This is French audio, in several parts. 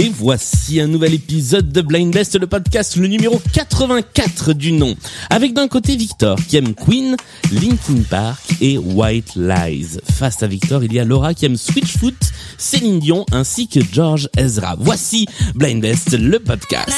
Et voici un nouvel épisode de Blind Best, le podcast, le numéro 84 du nom. Avec d'un côté Victor, qui aime Queen, Linkin Park et White Lies. Face à Victor, il y a Laura qui aime Switchfoot, Céline Dion ainsi que George Ezra. Voici Blind Best, le podcast.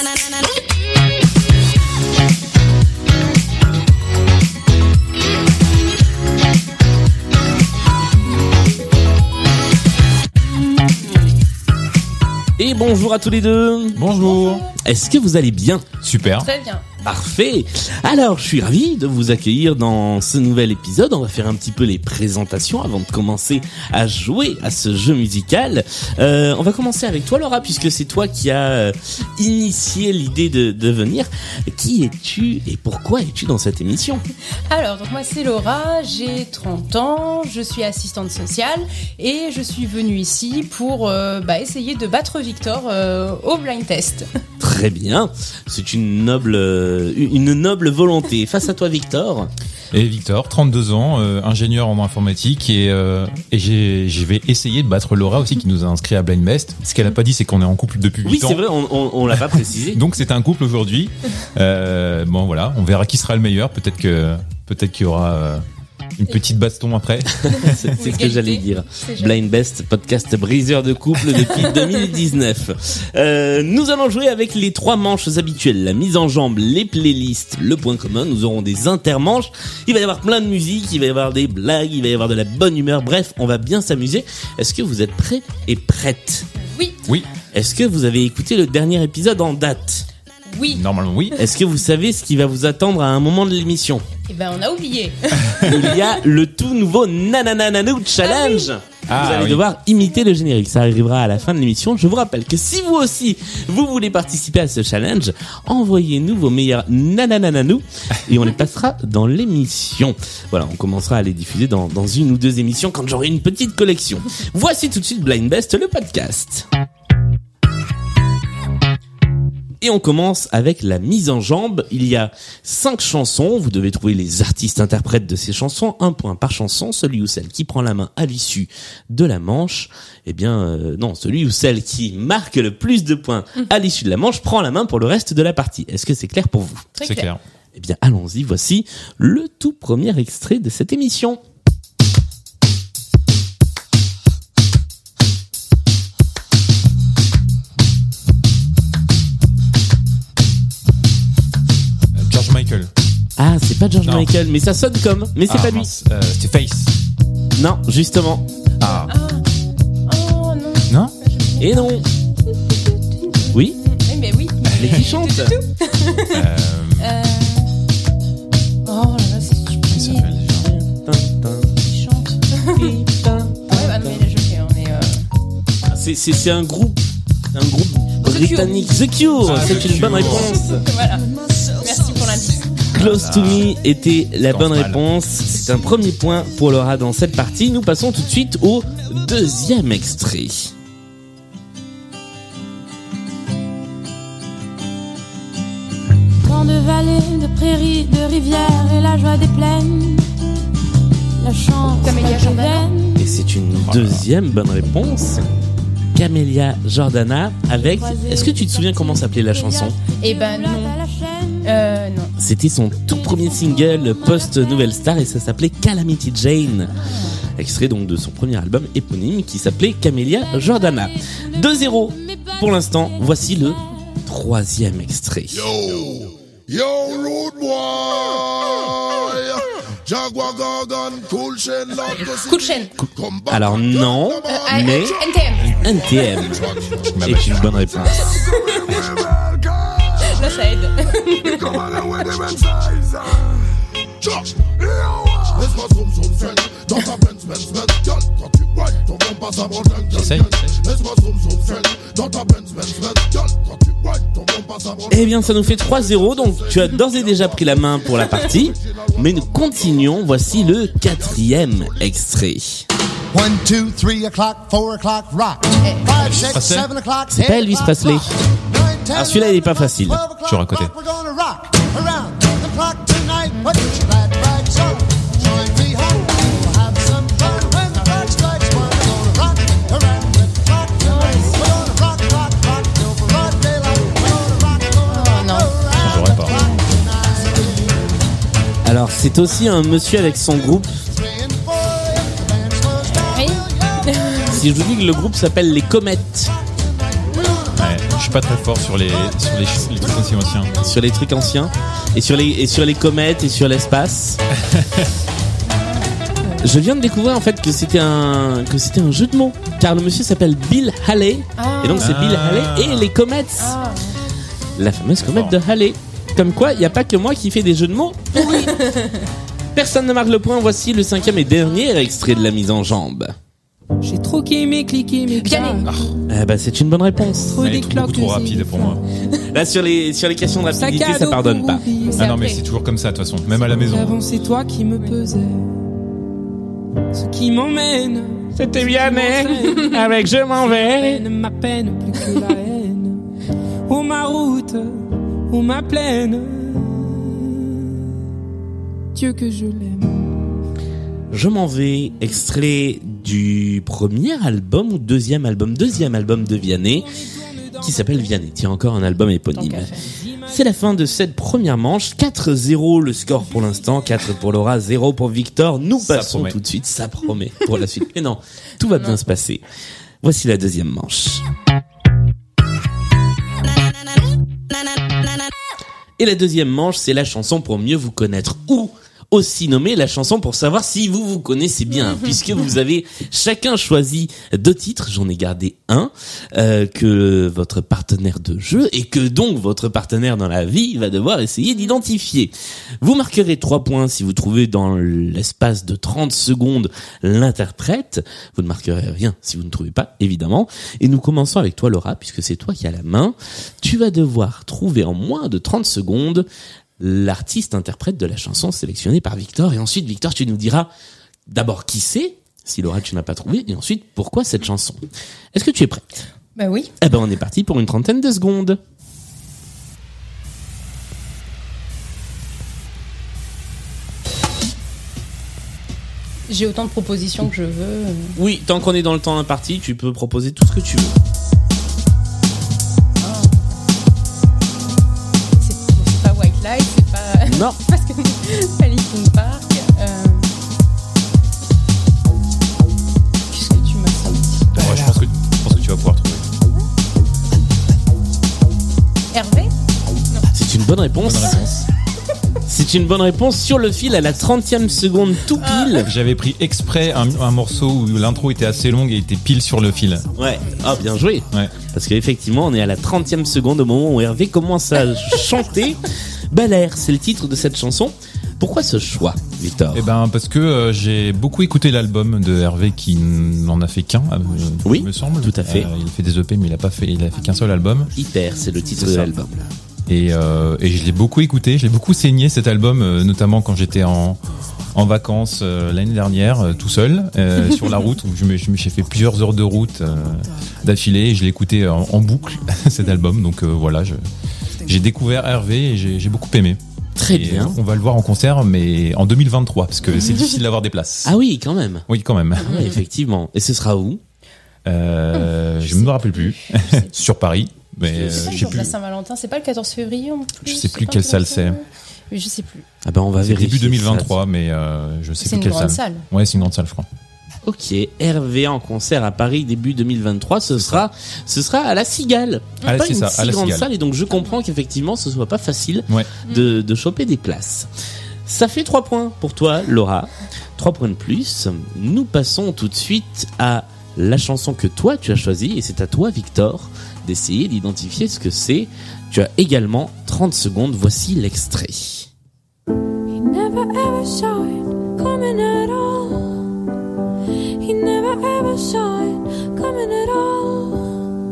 Et bonjour à tous les deux. Bonjour. Est-ce que vous allez bien? Super. Très bien. Parfait. Alors, je suis ravi de vous accueillir dans ce nouvel épisode. On va faire un petit peu les présentations avant de commencer à jouer à ce jeu musical. Euh, on va commencer avec toi, Laura, puisque c'est toi qui as euh, initié l'idée de, de venir. Qui es-tu et pourquoi es-tu dans cette émission? Alors, donc moi c'est Laura, j'ai 30 ans, je suis assistante sociale et je suis venue ici pour euh, bah, essayer de battre Victor euh, au blind test. Très bien. C'est une noble, euh, une noble volonté. Face à toi, Victor. Et Victor, 32 ans, euh, ingénieur en informatique et, euh, et j'ai, je vais essayer de battre Laura aussi qui nous a inscrit à Blind Best. Ce qu'elle a pas dit, c'est qu'on est en couple depuis 8 Oui, ans. c'est vrai, on, on, on l'a pas précisé. Donc c'est un couple aujourd'hui. Euh, bon voilà, on verra qui sera le meilleur. Peut-être que peut-être qu'il y aura une petite baston après. C'est ce que j'allais dire. Blind Best, podcast briseur de couple depuis 2019. Euh, nous allons jouer avec les trois manches habituelles. La mise en jambe, les playlists, le point commun. Nous aurons des intermanches. Il va y avoir plein de musique, il va y avoir des blagues, il va y avoir de la bonne humeur. Bref, on va bien s'amuser. Est-ce que vous êtes prêts et prêtes? Oui, Oui, Est-ce que vous avez écouté le dernier épisode en date? Oui. normalement oui. Est-ce que vous savez ce qui va vous attendre à un moment de l'émission Et ben on a oublié. Il y a le tout nouveau Nananananou Challenge. Ah vous allez oui. devoir imiter le générique. Ça arrivera à la fin de l'émission. Je vous rappelle que si vous aussi, vous voulez participer à ce challenge, envoyez-nous vos meilleurs nananananou et on les passera dans l'émission. Voilà, on commencera à les diffuser dans, dans une ou deux émissions quand j'aurai une petite collection. Voici tout de suite Blind Best, le podcast. Et on commence avec la mise en jambe. Il y a cinq chansons. Vous devez trouver les artistes interprètes de ces chansons. Un point par chanson. Celui ou celle qui prend la main à l'issue de la manche. Eh bien, euh, non, celui ou celle qui marque le plus de points à l'issue de la manche prend la main pour le reste de la partie. Est-ce que c'est clair pour vous? Très C'est clair. clair. Eh bien, allons-y. Voici le tout premier extrait de cette émission. Ah, c'est pas George Non. Michael, mais ça sonne comme. Mais c'est Ah, pas lui. mince. Euh, C'était Face. Non, justement. Ah. Oh non. Non Et non. Oui, Oui, mais oui. mais qui chante euh, Euh... Oh là là, c'est comment il super. s'appelle déjà Il chante. Ouais, bah non, mais là, je sais, hein, mais euh... C'est, c'est, c'est un groupe, un groupe The Cure. britannique. The Cure, Ah, c'est une Cure. bonne réponse. voilà. Close to me était la bonne mal. réponse. C'est un premier point pour Laura dans cette partie. Nous passons tout de suite au deuxième extrait. Tant de vallées, de prairies, de rivières et la joie des plaines. La chance Camélia Jordana. Et c'est une deuxième bonne réponse. Camélia Jordana avec. Est-ce que tu te souviens comment s'appelait la chanson? Eh ben non. C'était son tout premier single post Nouvelle Star et ça s'appelait Calamity Jane. Extrait donc de son premier album éponyme qui s'appelait Camélia Jordana. 2-0 pour l'instant. Voici le troisième extrait. Yo, yo, rude boy. Jaguar Gargan, cool chaîne. Alors non, get the mais NTM. NTM est une bonne réponse. Ça aide. Eh bien, ça nous fait 3-0, donc tu as d'ores et déjà pris la main pour la partie. Mais nous continuons, voici le quatrième extrait. One, two, three o'clock, four o'clock, rock. Five, six, Presley. seven o'clock, C'est pas Elvis Presley. Ah, celui-là, il est pas facile. Toujours à côté. Alors c'est aussi un monsieur avec son groupe. Si je vous dis que le groupe s'appelle les Comètes je suis pas très fort sur les sur les, trucs aussi anciens. sur les trucs anciens et sur les et sur les comètes et sur l'espace. Je viens de découvrir en fait que c'était un que c'était un jeu de mots car le monsieur s'appelle Bill Haley Ah. et donc c'est Bill Ah. Haley et les comètes, Ah. la fameuse comète de. Haley. Comme quoi, il n'y a pas que moi qui fais des jeux de mots. pourris. Personne ne marque le point. Voici le cinquième et dernier extrait de la mise en jambe. J'ai troqué mes cliquets, mes Vianney. claques. Eh ben, c'est une bonne réponse. Trop Elle est beaucoup trop rapide pour moi. Là, sur les sur les questions de rapidité, ça pardonne pas. Ah non, mais c'est toujours comme ça de toute façon, même à la maison. Avant, c'est toi qui me pesais. Ce qui m'emmène. C'était bien, avec je m'en vais. Ma peine, plus que la haine. Oh ma route, oh ma plaine. Dieu que je l'aime. Je m'en vais, extrait du premier album ou deuxième album, deuxième album de Vianney, qui s'appelle Vianney. Tiens, encore un album éponyme. C'est la fin de cette première manche. 4-0 le score pour l'instant, 4 pour Laura, 0 pour Victor. Nous Ça passons promet. tout de suite, ça promet pour la suite. Mais non, tout va bien se passer. Voici la deuxième manche. Et la deuxième manche, c'est la chanson pour mieux vous connaître. Ou aussi nommée la chanson pour savoir si vous vous connaissez bien, puisque vous avez chacun choisi deux titres, j'en ai gardé un, euh, que votre partenaire de jeu et que donc votre partenaire dans la vie va devoir essayer d'identifier. Vous marquerez trois points si vous trouvez dans l'espace de 30 secondes l'interprète. Vous ne marquerez rien si vous ne trouvez pas, évidemment. Et nous commençons avec toi, Laura, puisque c'est toi qui as la main. Tu vas devoir trouver en moins de 30 secondes l'artiste interprète de la chanson sélectionnée par Victor. Et ensuite, Victor, tu nous diras d'abord qui c'est, si Laura tu n'as pas trouvé, et ensuite pourquoi cette chanson. Est-ce que tu es prête? Bah oui. Eh ben, on est parti pour une trentaine de secondes. J'ai autant de propositions que je veux. Oui, tant qu'on est dans le temps imparti, tu peux proposer tout ce que tu veux. Non. parce que Linkin Park. Euh... Qu'est-ce que tu m'as sorti Ouais, je pense que je pense que tu vas pouvoir trouver. Hervé C'est une bonne réponse. Bonne réponse. C'est une bonne réponse sur le fil à la 30e seconde tout pile. J'avais pris exprès un, un morceau où l'intro était assez longue et était pile sur le fil. Ouais. Ah, bien joué. Ouais. Parce qu'effectivement, on est à la 30e seconde au moment où Hervé commence à chanter. Bel air, c'est le titre de cette chanson. Pourquoi ce choix, Victor Eh ben parce que euh, j'ai beaucoup écouté l'album de Hervé qui n'en a fait qu'un, euh, Oui, il me semble. tout à fait. Euh, il a fait des EP mais il a pas fait, il a fait qu'un seul album. Hyper, c'est le titre de l'album. Et, et je l'ai beaucoup écouté, je l'ai beaucoup saigné cet album, notamment quand j'étais en, en vacances l'année dernière, tout seul, sur la route, où je me- je me- j'ai fait plusieurs heures de route d'affilée et je l'ai écouté en, en boucle, cet album. Donc voilà, je- j'ai découvert Hervé et j'ai beaucoup aimé. Très Et bien. On va le voir en concert, mais en 2023, parce que c'est difficile d'avoir des places. Ah oui, quand même. Oui, quand même. Ouais, effectivement. Et ce sera où Euh, je ne me rappelle plus. sur Paris, mais euh, je sais de plus. la Saint-Valentin, c'est pas le 14 février en plus Je sais plus quelle salle c'est. Je sais plus. Ah ben on va C'est vérifier. début ça. 2023, mais euh, je sais C'est plus une quelle grande salle. salle. Ouais, c'est une grande salle, je crois. Ok, Hervé en concert à Paris début 2023, ce sera, ce sera à la Cigale. Ah, pas c'est une ça, si à la grande Cigale. salle et donc je comprends qu'effectivement ce soit pas facile Ouais. de, de choper des places. Ça fait trois points pour toi, Laura. Trois points de plus. Nous passons tout de suite à la chanson que toi tu as choisie et c'est à toi, Victor, d'essayer d'identifier ce que c'est. Tu as également 30 secondes. Voici l'extrait. He never ever saw it coming at all. He never ever saw it coming at all.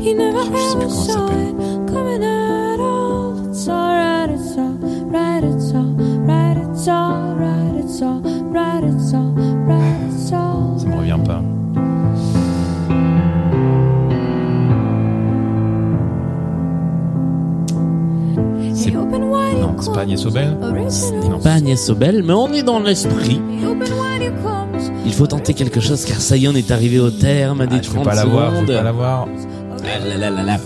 He never ever saw it coming at all. It's alright, it's alright, it's alright, it's alright, it's alright, it's alright, it's Ça alright. me revient pas. C'est c'est pas Agnès Obel. Ce n'est pas Agnès Sobel, mais on est dans l'esprit. Tenter quelque chose car ça y est, on est arrivé au terme des Ah, je 30 peux pas la voir, je secondes. peux pas la voir. Ah là là là là.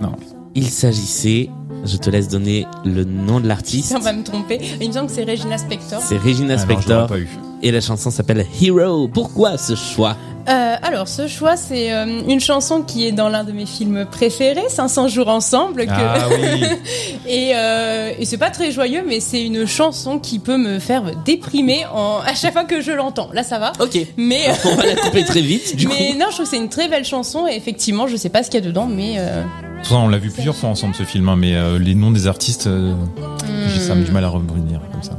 Non. Il s'agissait Je te laisse donner le nom de l'artiste. On va me tromper. Il me semble que c'est Regina Spektor. C'est Regina Alors, je l'aurais Spektor pas eu. et la chanson s'appelle Hero. Pourquoi ce choix? Euh, alors, ce choix, c'est euh, une chanson qui est dans l'un de mes films préférés, 500 jours ensemble. Que... Ah oui. et euh, et c'est pas très joyeux, mais c'est une chanson qui peut me faire déprimer en... à chaque fois que je l'entends. Là, ça va. Ok. Mais, euh, On va la couper très vite. Du mais coup, non, je trouve que c'est une très belle chanson. Et effectivement, je sais pas ce qu'il y a dedans, mais euh, façon, on l'a vu plusieurs fois ensemble ce film, hein, mais euh, les noms des artistes, euh, j'ai ça me du mal à revenir comme ça.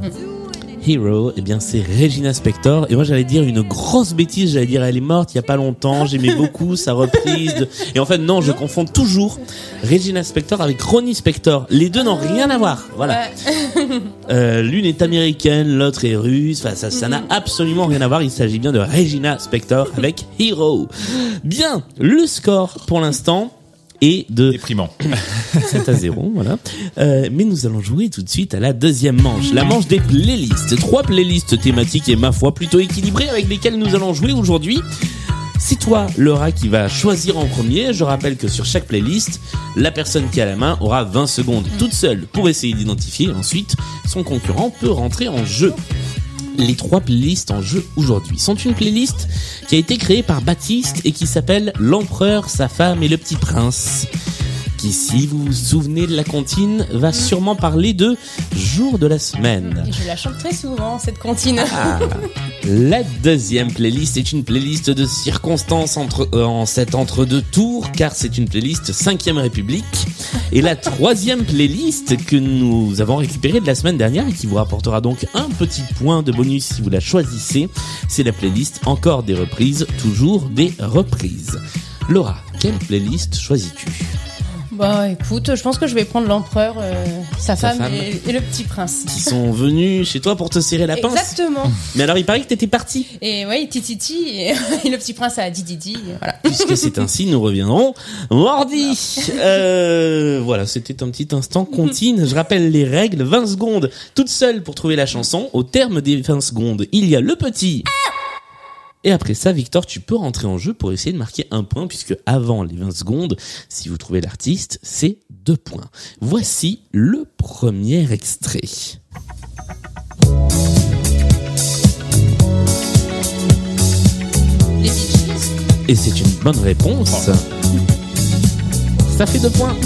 Hero, eh bien c'est Regina Spektor. Et moi j'allais dire une grosse bêtise, j'allais dire elle est morte il y a pas longtemps, j'aimais beaucoup sa reprise. de- Et en fait non, je confonds toujours Regina Spektor avec Ronnie Spector. Les deux n'ont rien à voir. Voilà. ouais. Euh, L'une est américaine, l'autre est russe. Enfin, ça, ça n'a absolument rien à voir. Il s'agit bien de Regina Spektor avec Hero. Bien, le score pour l'instant est de Déprimant. 7 à 0, voilà. Euh, mais nous allons jouer tout de suite à la deuxième manche, la manche des playlists. Trois playlists thématiques et ma foi plutôt équilibrées avec lesquelles nous allons jouer aujourd'hui. C'est toi, Laura, qui va choisir en premier. Je rappelle que sur chaque playlist, la personne qui a la main aura 20 secondes toute seule pour essayer d'identifier. Ensuite, son concurrent peut rentrer en jeu. Les trois playlists en jeu aujourd'hui sont une playlist qui a été créée par Baptiste et qui s'appelle L'Empereur, sa femme et le petit prince. Qui, si vous vous souvenez de la comptine, va sûrement parler de jour de la semaine. Et je la chante très souvent, cette comptine. Ah. La deuxième playlist est une playlist de circonstances entre, euh, en cet entre-deux tours, car c'est une playlist 5ème République. Et la troisième playlist que nous avons récupérée de la semaine dernière et qui vous rapportera donc un petit point de bonus si vous la choisissez, c'est la playlist Encore des reprises, toujours des reprises. Laura, quelle playlist choisis-tu? Bah écoute, je pense que je vais prendre l'empereur, euh, sa, Sa femme, femme. Et, et le petit prince. Qui sont venus chez toi pour te serrer la pince Exactement. Mais alors il paraît que t'étais parti Et ouais, Tititi et, et le petit prince a dit Didi. Voilà. Puisque c'est ainsi, nous reviendrons mardi. Euh, voilà, c'était un petit instant comptine. Je rappelle les règles. 20 secondes toute seule pour trouver la chanson. Au terme des 20 secondes, il y a le petit. Et après ça, Victor, tu peux rentrer en jeu pour essayer de marquer un point, puisque avant les 20 secondes, si vous trouvez l'artiste, c'est deux points. Voici le premier extrait. Et c'est une bonne réponse. Ça fait deux points.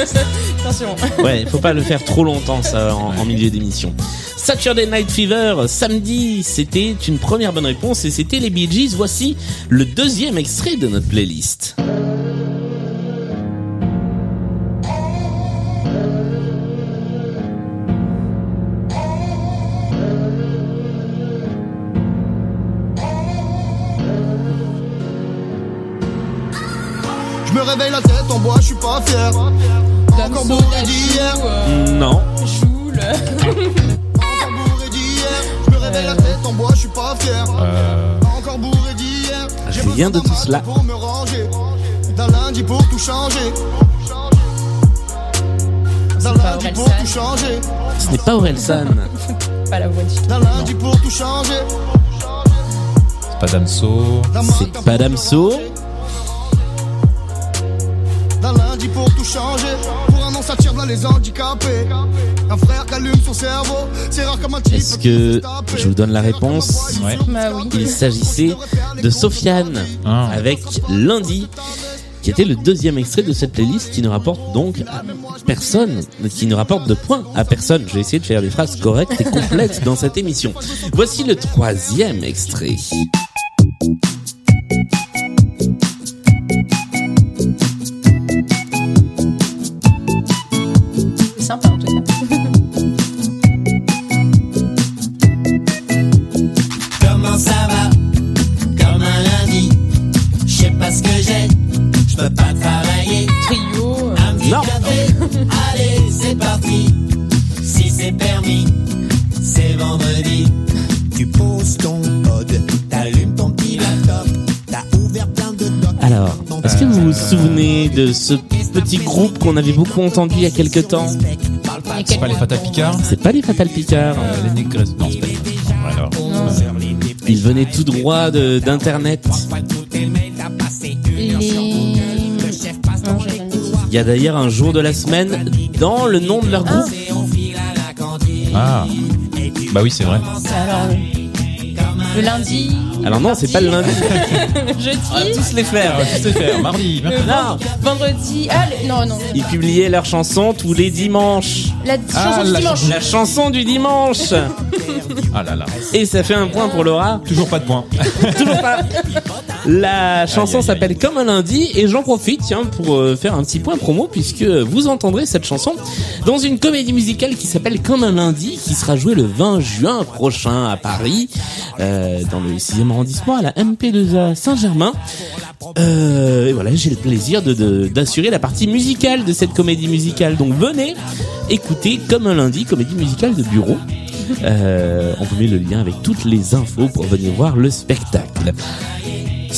Attention. Ouais, faut pas le faire trop longtemps ça en, en milieu d'émission. Saturday Night Fever, samedi, c'était une première bonne réponse et c'était les Bee Gees. Voici le deuxième extrait de notre playlist. Je me réveille la tête en bois, je suis pas fier. Encore bourré d'hier. euh, Non, Joule. Encore bourré d'hier. Je me réveille la tête en bois, je suis pas fier. Euh, Encore bourré d'hier. J'ai Rien besoin de tout cela. Pour me ranger. D'un lundi pour tout changer. D'un pas lundi pour tout changer. ce n'est pas Orelsan. Pas la voix du tout. D'un lundi pour tout changer. c'est pas Damso. C'est pas Damso. Tout changer. Pour un an, ça tire dans les handicapés. Un frère qui allume son cerveau. C'est rare comme un type. Est-ce que je vous donne la réponse Ouais. Bah oui. Il s'agissait de Sofiane Ah. avec Lundi, qui était le deuxième extrait de cette playlist qui ne rapporte donc à personne, qui ne rapporte de points à personne. Je vais essayer de faire des phrases correctes et complètes dans cette émission. Voici le troisième extrait. Ce petit groupe qu'on avait beaucoup entendu il y a quelques temps C'est pas les Fatal Picard C'est pas les Fatal Picard. euh, Les Négresses Non, c'est pas les Fatal Picard. Ouais, alors. Ils venaient tout droit de- d'internet. Il y a d'ailleurs un jour de la semaine dans le nom de leur groupe. Ah Bah oui, c'est vrai. Alors, le lundi, Alors non, c'est pas le lundi. jeudi, Tous les faire. Ah, tu sais faire, mardi, mercredi. Non, vendredi. Ah, le- non, non. ils publiaient leurs chansons tous les dimanches. La Ah, chanson du la dimanche. La chanson du dimanche. Ah là là. Et ça fait un point pour Laura. Toujours pas de points. Toujours pas. La chanson s'appelle Comme un lundi et j'en profite tiens pour euh, faire un petit point promo puisque vous entendrez cette chanson dans une comédie musicale qui s'appelle Comme un lundi qui sera jouée le 20 juin prochain à Paris euh, dans le 6e arrondissement à la MP2A Saint-Germain. Euh, et voilà, j'ai le plaisir de de- d'assurer la partie musicale de cette comédie musicale. Donc venez écouter Comme un lundi, comédie musicale de bureau. Euh, on vous met le lien avec toutes les infos pour venir voir le spectacle.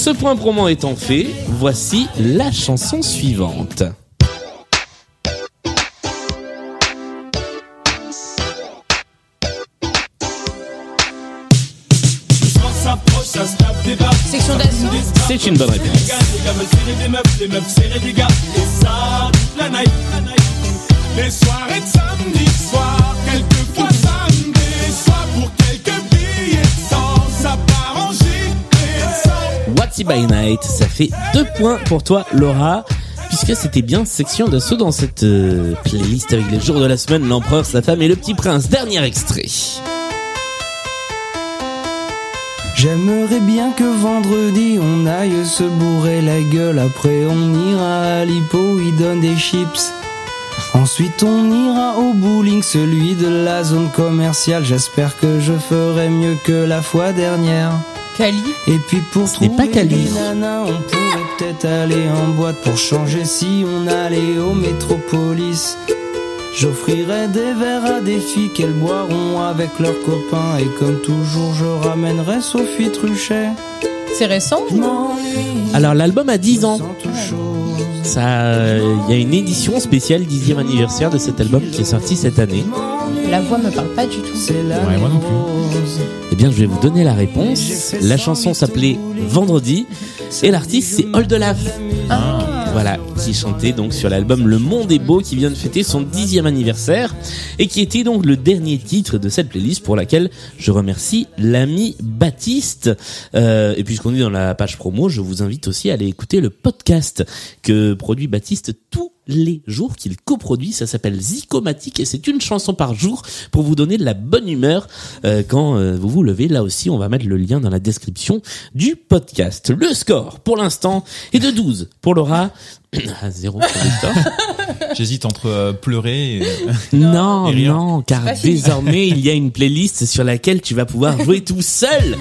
Ce point promo étant fait, voici la chanson suivante. Section d'assaut. C'est une bonne réponse. Les soirées de samedi soir, by Night, ça fait deux points pour toi Laura. Puisque c'était bien section d'assaut dans cette euh, playlist avec les jours de la semaine, l'empereur, sa femme et le petit prince. Dernier extrait. J'aimerais bien que vendredi on aille se bourrer la gueule. Après on ira à l'hippo, il donne des chips. Ensuite on ira au bowling, celui de la zone commerciale. J'espère que je ferai mieux que la fois dernière. Cali. Et puis pour Ce n'est trouver pas Cali. nanas, on pourrait peut-être aller en boîte pour changer si on allait au métropolis. J'offrirai des verres à des filles qu'elles boiront avec leurs copains et comme toujours je ramènerai Sophie Truchet. C'est récent. Alors l'album a 10 ans. Ça, il y a une édition spéciale 10e anniversaire de cet album qui est sorti cette année. La voix me parle pas du tout. Ouais, moi non plus. Eh bien, je vais vous donner la réponse. La chanson s'appelait Vendredi et l'artiste c'est Oldelaf. Voilà, qui chantait donc sur l'album Le Monde est beau qui vient de fêter son dixième anniversaire et qui était donc le dernier titre de cette playlist pour laquelle je remercie l'ami Baptiste. Euh, et puisqu'on est dans la page promo, je vous invite aussi à aller écouter le podcast que produit Baptiste tous les jours qu'il coproduit. Ça s'appelle Zicomatique et c'est une chanson par jour pour vous donner de la bonne humeur euh, quand euh, vous vous levez. Là aussi, on va mettre le lien dans la description du podcast. Le score pour l'instant est de 12 pour Laura. À 0 pour Victor. J'hésite entre euh, pleurer et... Non, Et rire. non, car désormais il y a une playlist sur laquelle tu vas pouvoir jouer tout seul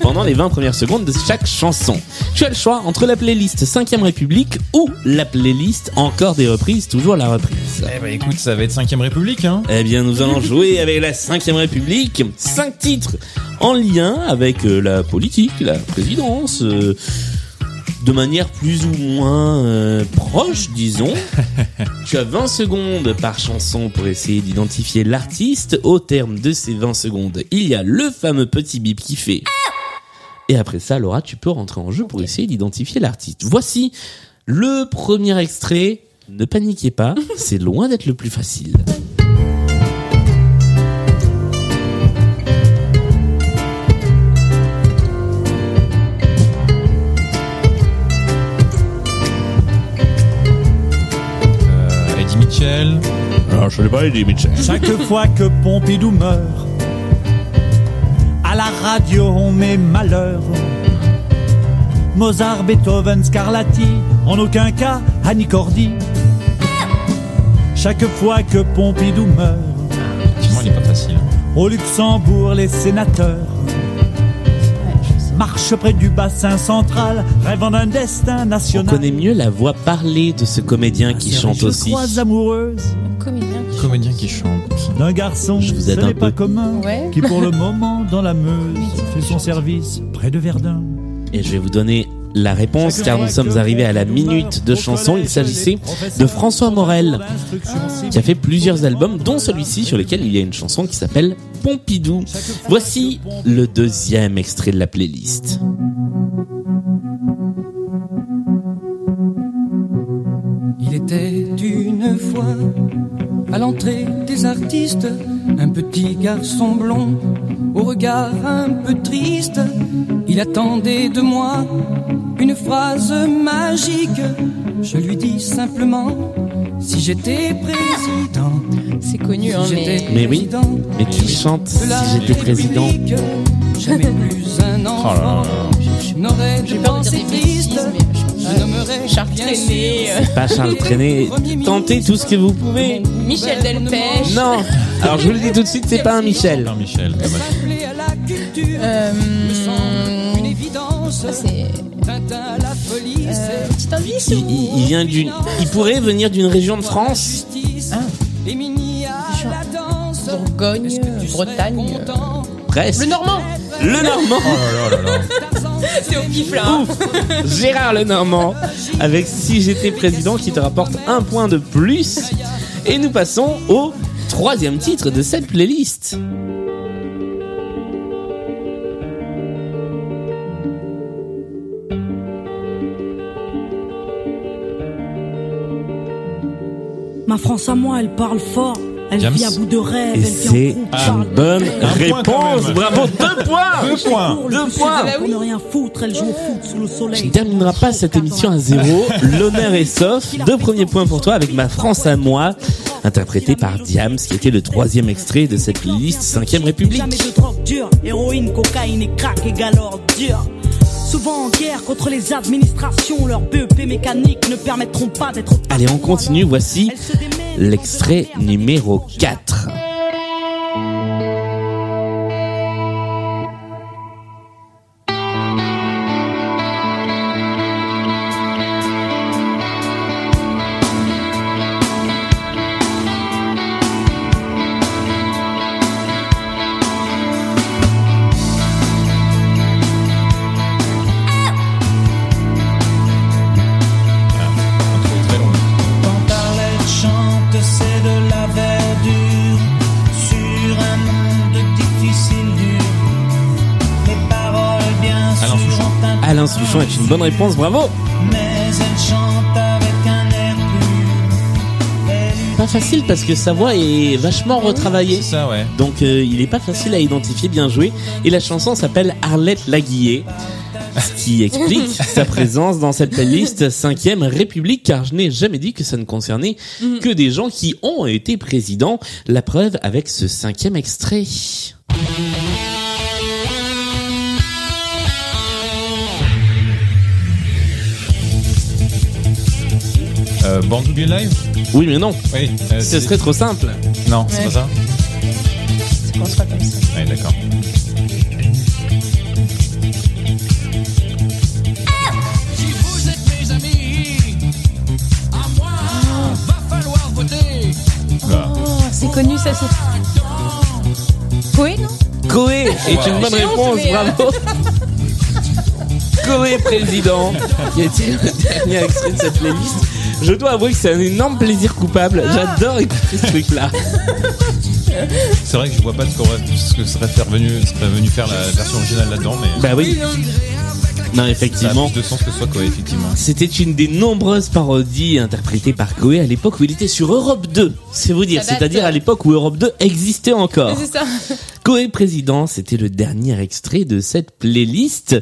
pendant les 20 premières secondes de chaque chanson. Tu as le choix entre la playlist 5ème République ou la playlist encore des reprises, toujours la reprise. Eh bah écoute, ça va être 5ème République, hein Eh bien, nous allons jouer avec la 5ème République. Cinq titres en lien avec euh, la politique, la présidence, euh, de manière plus ou moins euh, proche, disons. tu as 20 secondes par chanson pour essayer d'identifier l'artiste. Au terme de ces 20 secondes, il y a le fameux petit bip qui fait... Et après ça, Laura, tu peux rentrer en jeu pour essayer d'identifier l'artiste. Voici le premier extrait. Ne paniquez pas, c'est loin d'être le plus facile. Alors, je ne pas. Chaque fois que Pompidou meurt, à la radio on met malheur. Mozart, Beethoven, Scarlatti, en aucun cas Annie Cordy. Chaque fois que Pompidou meurt, Effectivement, il est pas facile. au Luxembourg les sénateurs marchent près du bassin central, rêvant d'un destin On national. connaît mieux la voix parlée de ce comédien qui chante je aussi. amoureuse Comédien. qui Comédien qui chante. d'un garçon, Je vous ce aide un n'est pas peu. commun, Ouais. qui pour le moment dans la Meuse fait son service près de Verdun. Et je vais vous donner la réponse car nous sommes arrivés à la minute de chanson. Il s'agissait de François Morel qui a fait plusieurs albums dont celui-ci sur lequel il y a une chanson qui s'appelle Pompidou. Voici le deuxième extrait de la playlist. Il était une fois à l'entrée des artistes un petit garçon blond au regard un peu triste. Il attendait de moi une phrase magique. Je lui dis simplement si j'étais président. C'est connu, hein, si mais. oui, président mais qui chante si j'étais président Jamais plus un enfant n'aurait J'ai de peur de dire pensée des triste. bêtises, mais pas Charles Trenet. Tentez tout ce que vous pouvez. Michel Delpech. Non. Alors je vous le dis tout de suite, c'est pas un Michel. Pas Michel. Euh, c'est. Euh, petit indice il, vient d'une. Il pourrait venir d'une région de France. Ah. Bourgogne, Bretagne. Brest. Le Normand. Le Normand. Oh là là là là. C'est au pif là. hein. Gérard Le Normand. Avec Si j'étais président qui te rapporte un point de plus. Et nous passons au troisième titre de cette playlist. Ma France à moi, elle parle fort. Elle James. vit à bout de rêve. Et c'est une bonne Un réponse. Bravo, deux points. Deux points. Deux points. Pour ne rien foutre, elle joue au foot sous le soleil. ne termineras pas cette émission à zéro. L'honneur est sauf. Deux premiers points pour toi avec Ma France à moi, interprété par Diams, qui était le troisième extrait de cette playlist 5ème République. Héroïne, cocaïne et crack. Souvent en guerre contre les administrations, leurs BEP mécaniques ne permettront pas d'être. Allez, on continue. Voici l'extrait numéro 4. Bonne réponse. Bravo. mais elle chante avec un air pur. Elle Pas facile parce que sa voix est vachement retravaillée. C'est ça, ouais. Donc euh, il est pas facile à identifier, bien joué. Et la chanson s'appelle Arlette Laguillet. Ce qui explique sa présence dans cette playlist 5ème République, car je n'ai jamais dit que ça ne concernait que des gens qui ont été présidents. La preuve avec ce cinquième extrait. Euh, Born to be Alive Oui, mais non, Oui. euh, ce c'est- serait trop simple. Non, c'est Ouais. pas ça Ça commence pas comme ça. Ouais, d'accord. Si vous êtes mes amis, à moi, va falloir voter. Bah, Oh, c'est connu ça, c'est. Coé, non Coé est une bonne J'ai honte, réponse, mais, euh, bravo. Coé président, qui a été le dernier extrait de cette playlist? Je dois avouer que c'est un énorme plaisir coupable. J'adore écouter ce truc-là. c'est vrai que je vois pas ce, qu'aurait- ce que serait, faire venu, serait venu faire la version originale là-dedans, mais Bah oui. Non, ça a effectivement. plus de sens que ce soit quoi, effectivement. C'était une des nombreuses parodies interprétées par Coé à l'époque où il était sur Europe 2. C'est vous dire, c'est-à-dire à l'époque où Europe 2 existait encore. C'est ça. Coé président, c'était le dernier extrait de cette playlist.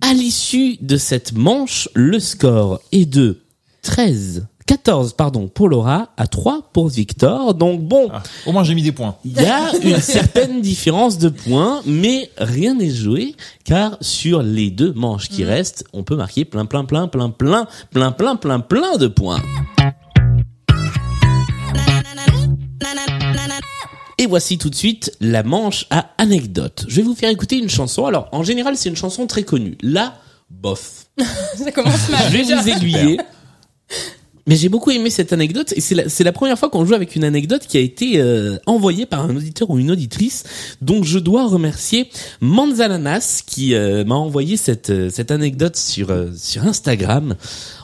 À l'issue de cette manche, le score est de 13, 14 pardon pour Laura à 3 pour Victor. Donc bon, Ah, au moins j'ai mis des points. il y a une certaine différence de points, mais rien n'est joué car sur les deux manches qui restent, on peut marquer plein plein plein plein plein plein plein plein plein de points. Et voici tout de suite la manche à anecdote. Je vais vous faire écouter une chanson. Alors, en général, c'est une chanson très connue. Là, bof. Ça commence mal. Je vais déjà. vous aiguiller. Mais j'ai beaucoup aimé cette anecdote et c'est la, première fois qu'on joue avec une anecdote qui a été euh, envoyée par un auditeur ou une auditrice. Donc je dois remercier Manzalanas qui euh, m'a envoyé cette euh, anecdote sur Instagram.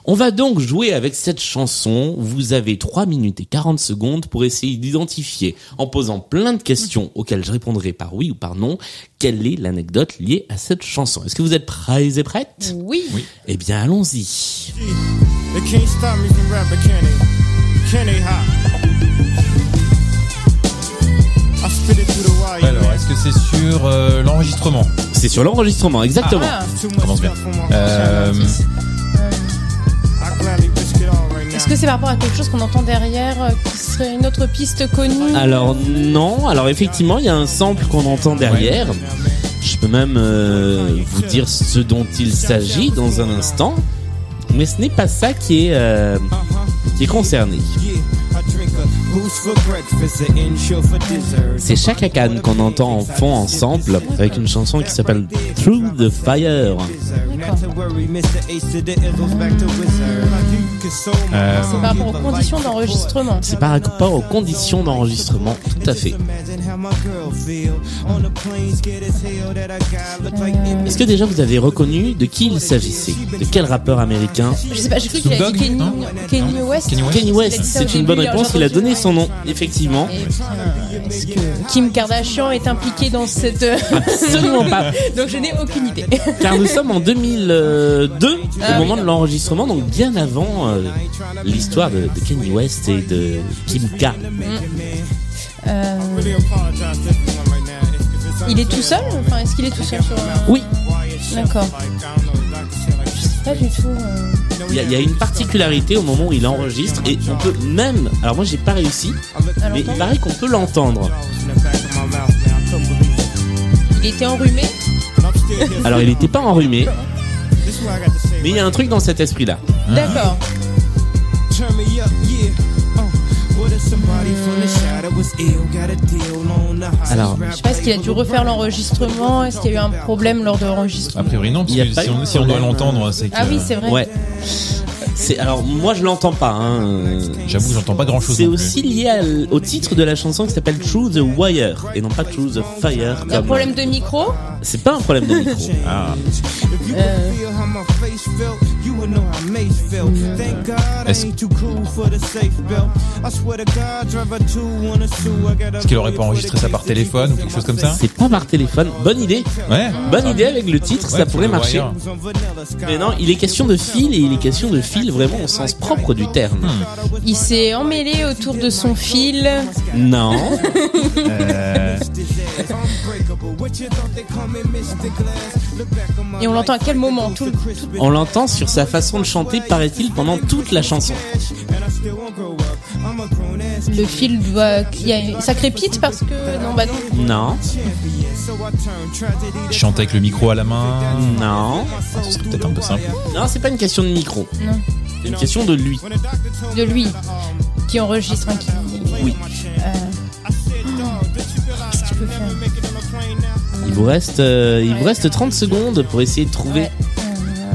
On va donc jouer avec cette chanson. Vous avez 3 minutes et 40 secondes pour essayer d'identifier, en posant plein de questions auxquelles je répondrai par oui ou par non, quelle est l'anecdote liée à cette chanson. Est-ce que vous êtes prêts et prêtes? Oui. Eh bien, allons-y. Alors, est-ce que c'est sur euh, l'enregistrement? C'est sur l'enregistrement, exactement. Ah. Much Commence bien. Euh, Est-ce que c'est par rapport à quelque chose qu'on entend derrière, euh, qui serait une autre piste connue? Alors non, alors effectivement, il y a un sample qu'on entend derrière. Je peux même euh, vous dire ce dont il s'agit dans un instant. Mais ce n'est pas ça qui est, euh, qui est concerné. Yeah, I drink a boost for breakfast, an insure for dessert. C'est Chaka Khan qu'on entend en fond en sample avec une chanson qui s'appelle Through the Fire. Euh, C'est par rapport aux conditions d'enregistrement. C'est par rapport aux conditions d'enregistrement, tout à fait. Imagine how my girl feel on the plane, scared as hell that I got look like Est-ce que déjà vous avez reconnu de qui il s'agissait? De quel rappeur américain? Je sais pas, j'ai cru qu'il a Snoop dit Kenny, Kenny West. Kenny West. C'est une bonne réponse, il a donné son nom, effectivement. Est-ce que Kim Kardashian est impliquée dans cette... Absolument pas. Donc je n'ai aucune idée. Car nous sommes en 2002, Ah au moment de l'enregistrement, donc bien avant euh, l'histoire de, de Kanye West et de Kim K. Euh, il est tout seul? Enfin, est-ce qu'il est tout seul sur... un- Oui, D'accord. pas du tout. euh, il y, a- il y a une particularité au moment où il enregistre et on peut même, alors moi j'ai pas réussi, mais il paraît qu'on peut l'entendre. Il était enrhumé? Alors il n'était pas enrhumé, mais il y a un truc dans cet esprit-là. D'accord. Alors, Je sais pas, est-ce qu'il a dû refaire l'enregistrement Est-ce qu'il y a eu un problème lors de l'enregistrement A priori non, parce que si on, de si on doit l'entendre, c'est que... Ah oui, c'est vrai. Ouais. C'est alors moi je l'entends pas. Hein. J'avoue, j'entends pas grand-chose C'est non plus. aussi lié à au titre de la chanson qui s'appelle Through the Wire et non pas Through the Fire. Un problème de micro C'est pas un problème de micro. Ah. Feel. Thank God I Est-ce- ain't too cool for the safe belt. I swear to God, driver two on a sue. I got a Est-ce qu'il aurait pas enregistré ça par téléphone ou quelque chose comme ça C'est pas par téléphone. Bonne idée. Ouais. Bonne idée avec le titre, ça pourrait marcher. Mais non, il est question de fil et il est question de fil vraiment au sens propre du terme. Il s'est emmêlé autour de son fil. Non. Euh, Et on l'entend à quel moment tout, le- tout- On l'entend sur sa façon de chanter, paraît-il, pendant toute la chanson. Le fil doit... il y a- Ça crépite parce que... Non, bah non. Non. chanter avec le micro à la main. Non. Ce serait peut-être un peu simple. Non, c'est pas une question de micro. Non. C'est une question de lui. De lui. Qui enregistre un qui... Oui. Euh, Faire Il vous reste, euh, il vous reste 30 secondes pour essayer de trouver. Ouais. Euh,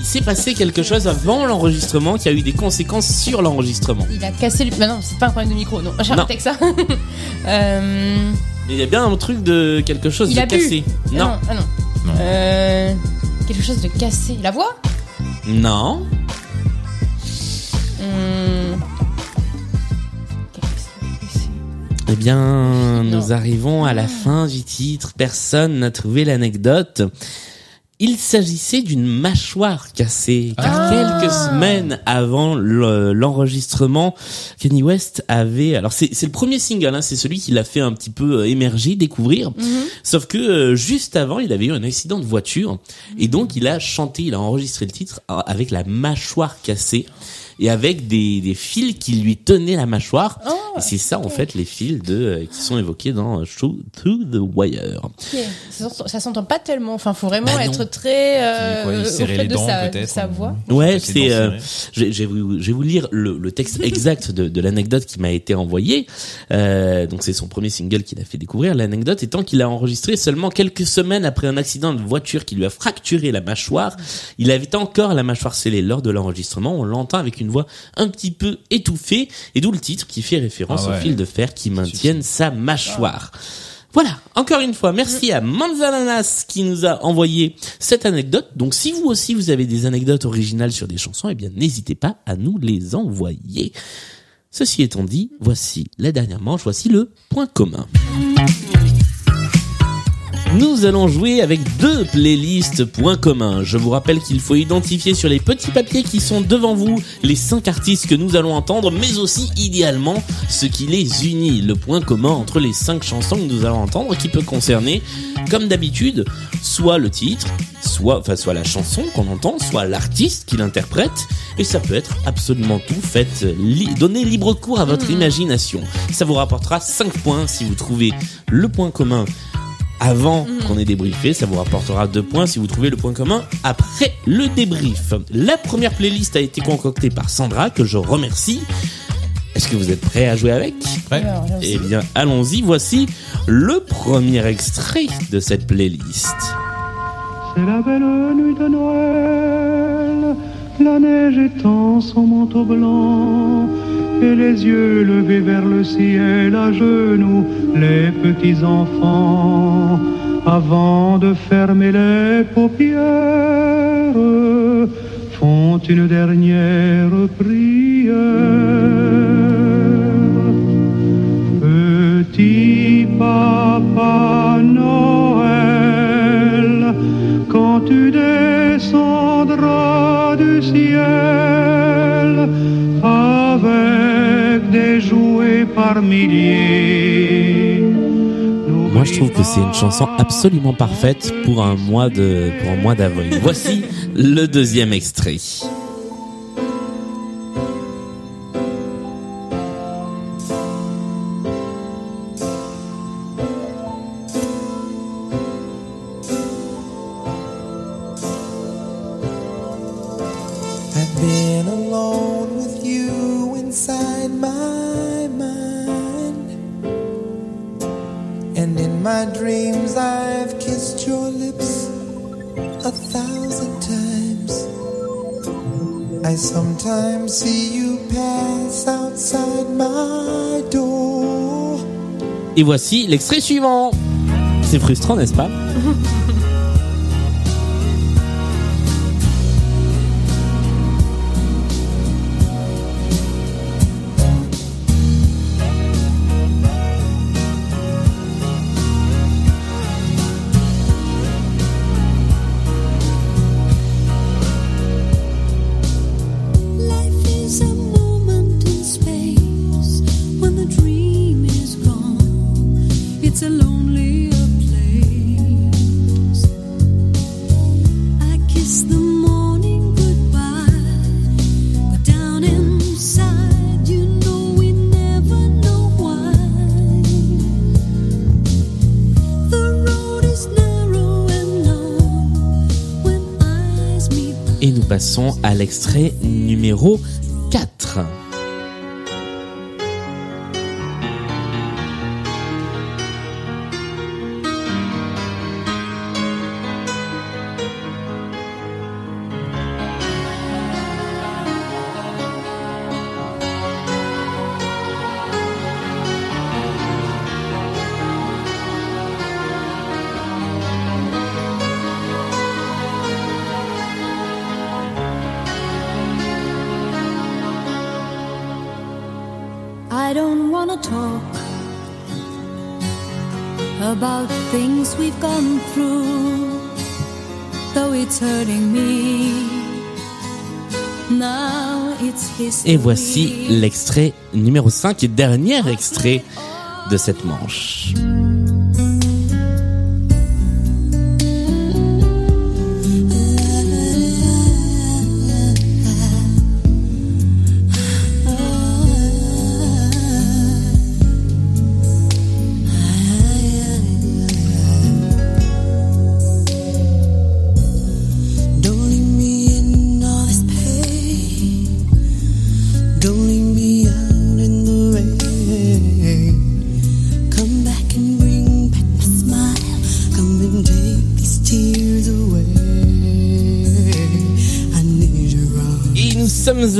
Il s'est passé quelque chose avant l'enregistrement qui a eu des conséquences sur l'enregistrement. Il a cassé le... Bah non, c'est pas un problème de micro, non. J'arrête Non. avec ça. euh... Mais il y a bien un truc de quelque chose Il de a bu. cassé. Ah Non. non. Ah non. Non. Euh... Quelque chose de cassé. La voix? Non. Hum, Eh bien, nous arrivons à la fin du titre. Personne n'a trouvé l'anecdote. Il s'agissait d'une mâchoire cassée, car Ah. quelques semaines avant le- l'enregistrement, Kanye West avait, alors c'est le premier single, hein, c'est celui qui l'a fait un petit peu euh, émerger, découvrir. Mhm. Sauf que euh, juste avant, il avait eu un accident de voiture et donc il a chanté, il a enregistré le titre euh, avec la mâchoire cassée et avec des, des fils qui lui tenaient la mâchoire. Oh, Et c'est ça en fait les fils de euh, qui sont évoqués dans euh, Through, Through the Wire. Ça, s'entend- ça s'entend pas tellement. Enfin, faut vraiment Bah non. être très euh, Quoi, il de dents sa, de sa voix. Ouais, c'est. euh, je, vais- je vais vous, je vais vous lire le, le texte exact de, de l'anecdote qui m'a été envoyé. Euh, donc c'est son premier single qu'il a fait découvrir. L'anecdote étant qu'il a enregistré seulement quelques semaines après un accident de voiture qui lui a fracturé la mâchoire. Il avait encore la mâchoire scellée lors de l'enregistrement. On l'entend avec une une voix un petit peu étouffée, et d'où le titre qui fait référence Ah ouais. au fil de fer qui maintiennent sa mâchoire. Voilà, encore une fois, merci à Manzananas qui nous a envoyé cette anecdote. Donc si vous aussi vous avez des anecdotes originales sur des chansons, eh bien n'hésitez pas à nous les envoyer. Ceci étant dit, voici la dernière manche, voici le point commun. Nous allons jouer avec deux playlists points communs. Je vous rappelle qu'il faut identifier sur les petits papiers qui sont devant vous les cinq artistes que nous allons entendre, mais aussi idéalement ce qui les unit, le point commun entre les cinq chansons que nous allons entendre, qui peut concerner, comme d'habitude, soit le titre, soit, enfin, soit la chanson qu'on entend, soit l'artiste qui l'interprète, et ça peut être absolument tout. Faites, li- donnez libre cours à votre imagination. Ça vous rapportera 5 points si vous trouvez le point commun avant qu'on ait débriefé, ça vous rapportera deux points si vous trouvez le point commun après le débrief. La première playlist a été concoctée par Sandra, que je remercie. Est-ce que vous êtes prêts à jouer avec? Prêt Eh bien, allons-y, voici le premier extrait de cette playlist. C'est la belle nuit de Noël, la neige étend son manteau blanc, les yeux levés vers le ciel à genoux, les petits enfants, avant de fermer les paupières, font une dernière prière. Moi, je trouve que c'est une chanson absolument parfaite pour un mois de, pour un mois d'avril. Voici le deuxième extrait. My dreams, I've kissed your lips a thousand times. I sometimes see you pass outside my door. Et voici l'extrait suivant. C'est frustrant, n'est-ce pas? numéro talk about things we've gone through, though it's hurting me. Now it's history. Et voici l'extrait numéro 5 et dernier extrait de cette manche.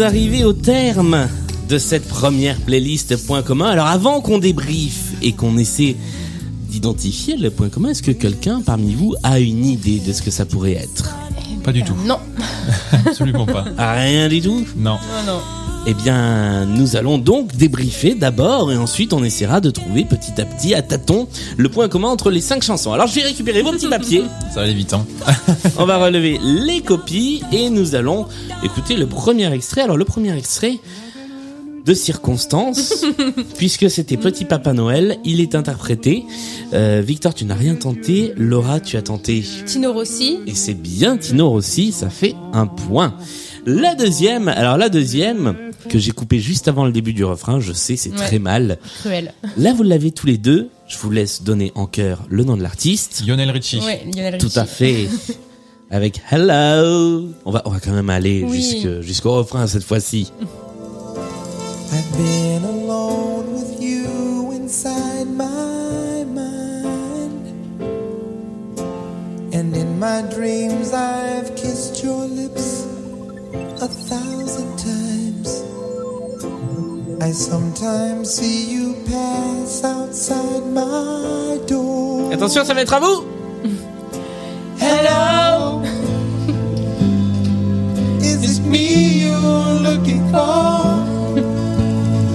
Arrivés au terme de cette première playlist point commun. Alors avant qu'on débriefe et qu'on essaie d'identifier le point commun, est-ce que quelqu'un parmi vous a une idée de ce que ça pourrait être? Pas du tout. Non. Absolument pas. Ah, Rien du tout? Non. Non, non. Eh bien, nous allons donc débriefer d'abord et ensuite on essaiera de trouver petit à petit à tâtons le point commun entre les cinq chansons. Alors je vais récupérer vos petits papiers, Ça va aller vite, hein. on va relever les copies et nous allons écouter le premier extrait. Alors le premier extrait de circonstance, puisque c'était Petit Papa Noël, il est interprété. Euh, Victor, tu n'as rien tenté. Laura, tu as tenté. Tino Rossi. Et c'est bien Tino Rossi, ça fait un point. La deuxième, alors la deuxième, que j'ai coupée juste avant le début du refrain, je sais, c'est Ouais. très mal. Cruel. Là, vous l'avez tous les deux. Je vous laisse donner en chœur le nom de l'artiste. Lionel Richie. Ouais, Lionel Tout Richie. à fait. Avec Hello. On va, on va quand même aller Oui. jusque- jusqu'au refrain cette fois-ci. I've been alone with you inside my mind. And in my dreams, I've kissed your lips a thousand times. Attention, ça va être à vous. Hello. Is it me you're looking for?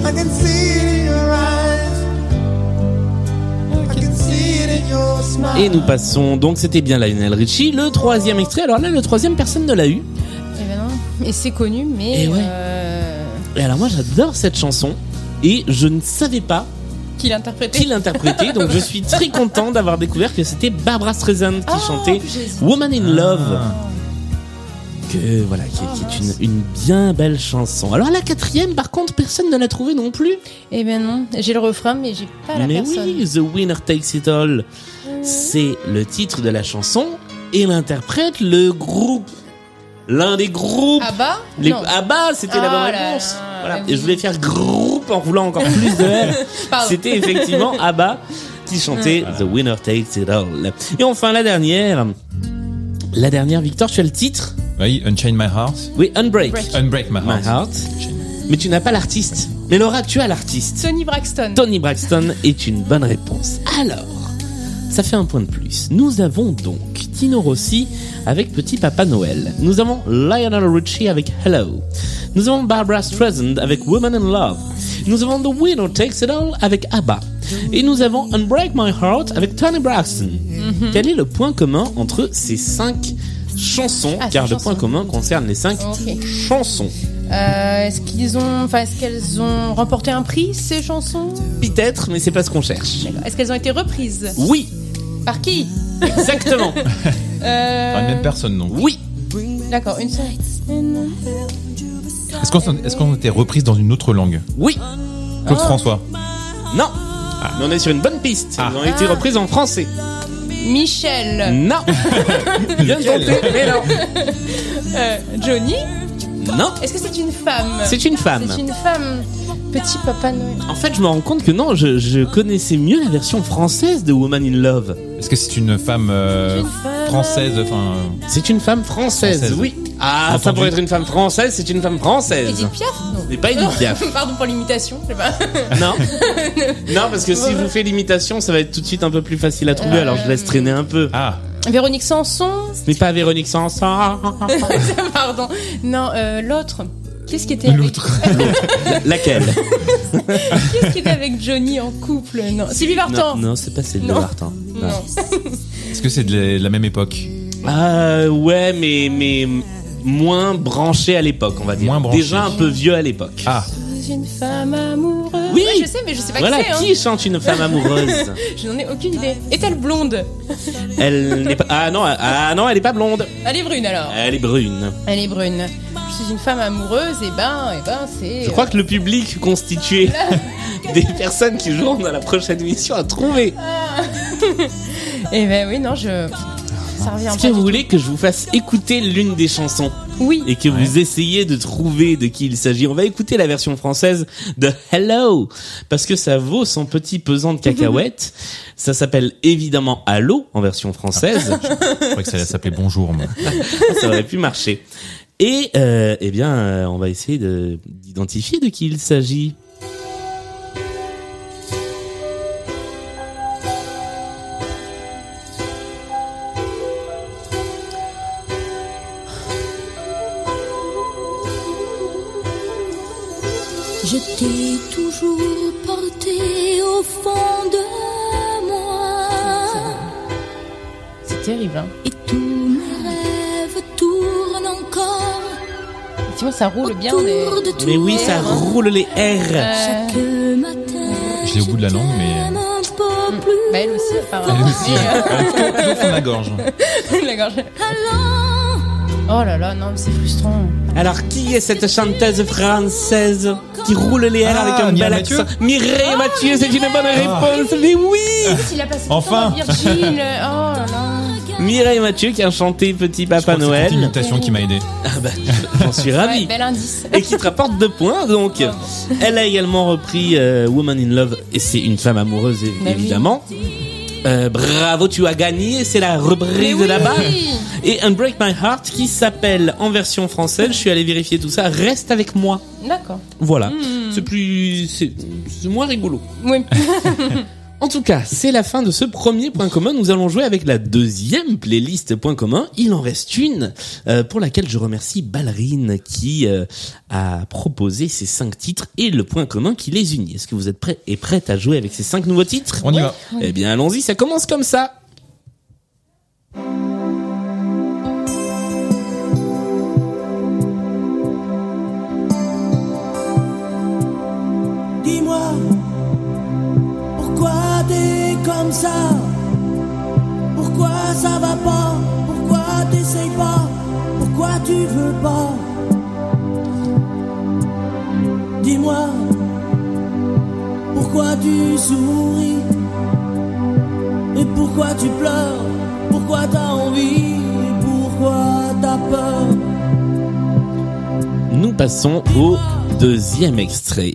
I can see it in your eyes. I can see it in your smile. Et nous passons, donc c'était bien Lionel Richie. Le troisième extrait, alors là, le troisième, personne ne l'a eu. Eh ben non. Et c'est connu, mais. Eh ouais. euh, Et alors moi, j'adore cette chanson. Et je ne savais pas Qui l'interprétait, donc je suis très content d'avoir découvert que c'était Barbara Streisand qui Ah, chantait. Woman in Love. Que voilà, qui, Ah, qui est une, une bien belle chanson. Alors la quatrième, par contre, personne ne l'a trouvée non plus. Eh ben non. J'ai le refrain, mais j'ai pas la Mais personne. oui, The Winner Takes It All, c'est le titre de la chanson et l'interprète le groupe, l'un des groupes. Ah bah Les... Non. Ah c'était la Ah bonne là réponse. là, Voilà. oui. Et je voulais faire groupe en roulant encore plus de R. Pardon. C'était effectivement ABBA qui chantait The Winner Takes It All. Et enfin la dernière. La dernière, Victor, tu as le titre Oui, Unchain My Heart. Oui, Unbreak. Unbreak My My Heart. Heart. Mais tu n'as pas l'artiste. Mais Laura, tu as l'artiste. Tony Braxton. Tony Braxton est une bonne réponse. Alors, ça fait un point de plus. Nous avons donc Tino Rossi avec Petit Papa Noël. Nous avons Lionel Richie avec Hello. Nous avons Barbara Streisand avec Woman in Love. Nous avons The Winner Takes It All avec ABBA. Et nous avons Unbreak My Heart avec Tony Braxton. Mhm. Quel est le point commun entre ces cinq chansons? Ah, Car le point commun concerne les cinq chansons. Euh, est-ce qu'ils ont, enfin, est-ce qu'elles ont remporté un prix ces chansons? Peut-être, mais c'est pas ce qu'on cherche. Est-ce qu'elles ont été reprises? Oui, Par qui? Exactement. Euh, Enfin, même personne, non. Oui. D'accord, une seule. Est-ce qu'on est-ce qu'on était reprise dans une autre langue? Oui. Claude Ah. François. Non. Mais on est sur une bonne piste. Ah. Elles ont été reprises en français. Michel. Non. Bien tenté, mais non. Euh, Johnny? Non. Est-ce que c'est une femme C'est une femme. C'est une femme. Petit Papa Noël. En fait, je me rends compte que non, je, je connaissais mieux la version française de Woman in Love. Est-ce que c'est une femme euh, française Enfin, euh, C'est une femme française, Française. oui. Ah, ça Entendu. pourrait être une femme française, c'est une femme française. Edith Piaf Non. Mais pas Edith Piaf. Pardon pour l'imitation, je sais pas. Non. non, parce que si je vous fais l'imitation, ça va être tout de suite un peu plus facile à trouver, Euh, alors je laisse traîner un peu. Ah, Véronique Sanson. Mais pas Véronique Sanson. Pardon. Non, euh, l'autre. Qu'est-ce qui était avec... l'autre. Laquelle Qu'est-ce qui était avec Johnny en couple Non, Sylvie Vartan. Non, non c'est pas celle de Non. Vartan. Non. Non. est-ce que c'est de la, même époque Ah ouais, mais mais moins branché à l'époque, on va dire. Moins branché. Déjà un peu vieux à l'époque. Ah, Je suis une femme amoureuse. Oui. Ouais, je sais, mais je sais pas voilà qui c'est. qui chante une femme amoureuse. Hein. Je n'en ai aucune idée. Est-elle blonde? Elle n'est pas ah non ah non elle est pas blonde. Elle est brune alors. Elle est brune. Elle est brune. Je suis une femme amoureuse, et ben, et ben, c'est. Je crois que le public constitué des personnes qui joueront dans la prochaine émission a trouvé. Et ben oui, non, je. Ça revient Est-ce que vous voulez que je vous fasse écouter l'une des chansons Oui. et que vous essayez de trouver de qui il s'agit? On va écouter la version française de Hello parce que ça vaut son petit pesant de cacahuètes. ça s'appelle évidemment Allo en version française. je crois que ça allait s'appeler Bonjour. Moi. ça aurait pu marcher. Et euh, eh bien, euh, on va essayer de- d'identifier de qui il s'agit. Ça roule bien. Mais oui, ça roule les R. Matin, Je l'ai au bout de la langue, mais. Bah, elle aussi, apparemment. elle aussi, elle a toujours- toujours fait ma gorge. La gorge. Oh là là, non, mais c'est frustrant. Alors, qui est cette chanteuse française qui roule les R Ah, avec un Mireille bel Mathieu accent Mireille Mathieu, c'est une bonne réponse. Mais oui Il a passé Enfin. à Virgin. Oh. Mireille Mathieu qui a chanté Petit Papa C'est Noël. cette imitation qui m'a aidé. Ah bah, j'en suis Ouais, ravi. bel indice. et qui te rapporte deux points donc. Elle a également repris euh, Woman in Love et c'est une femme amoureuse Bah évidemment. Euh, bravo, tu as gagné, c'est la reprise Mais oui. là-bas. Et Unbreak My Heart qui s'appelle en version française, je suis allé vérifier tout ça, reste avec moi. D'accord. Voilà. Hmm. C'est plus c'est c'est moins rigolo. Oui. En tout cas, c'est la fin de ce premier point commun. Nous allons jouer avec la deuxième playlist point commun. Il en reste une euh, pour laquelle je remercie Ballerine qui euh, a proposé ces cinq titres et le point commun qui les unit. Est-ce que vous êtes prêts et prêtes à jouer avec ces cinq nouveaux titres? On y va. Eh bien, allons-y. Ça commence comme ça. Comme ça. Pourquoi ça va pas? Pourquoi t'essayes pas? Pourquoi tu veux pas? Dis-moi, pourquoi tu souris? Et pourquoi tu pleures? Pourquoi t'as envie? Pourquoi t'as peur? Nous passons au deuxième extrait.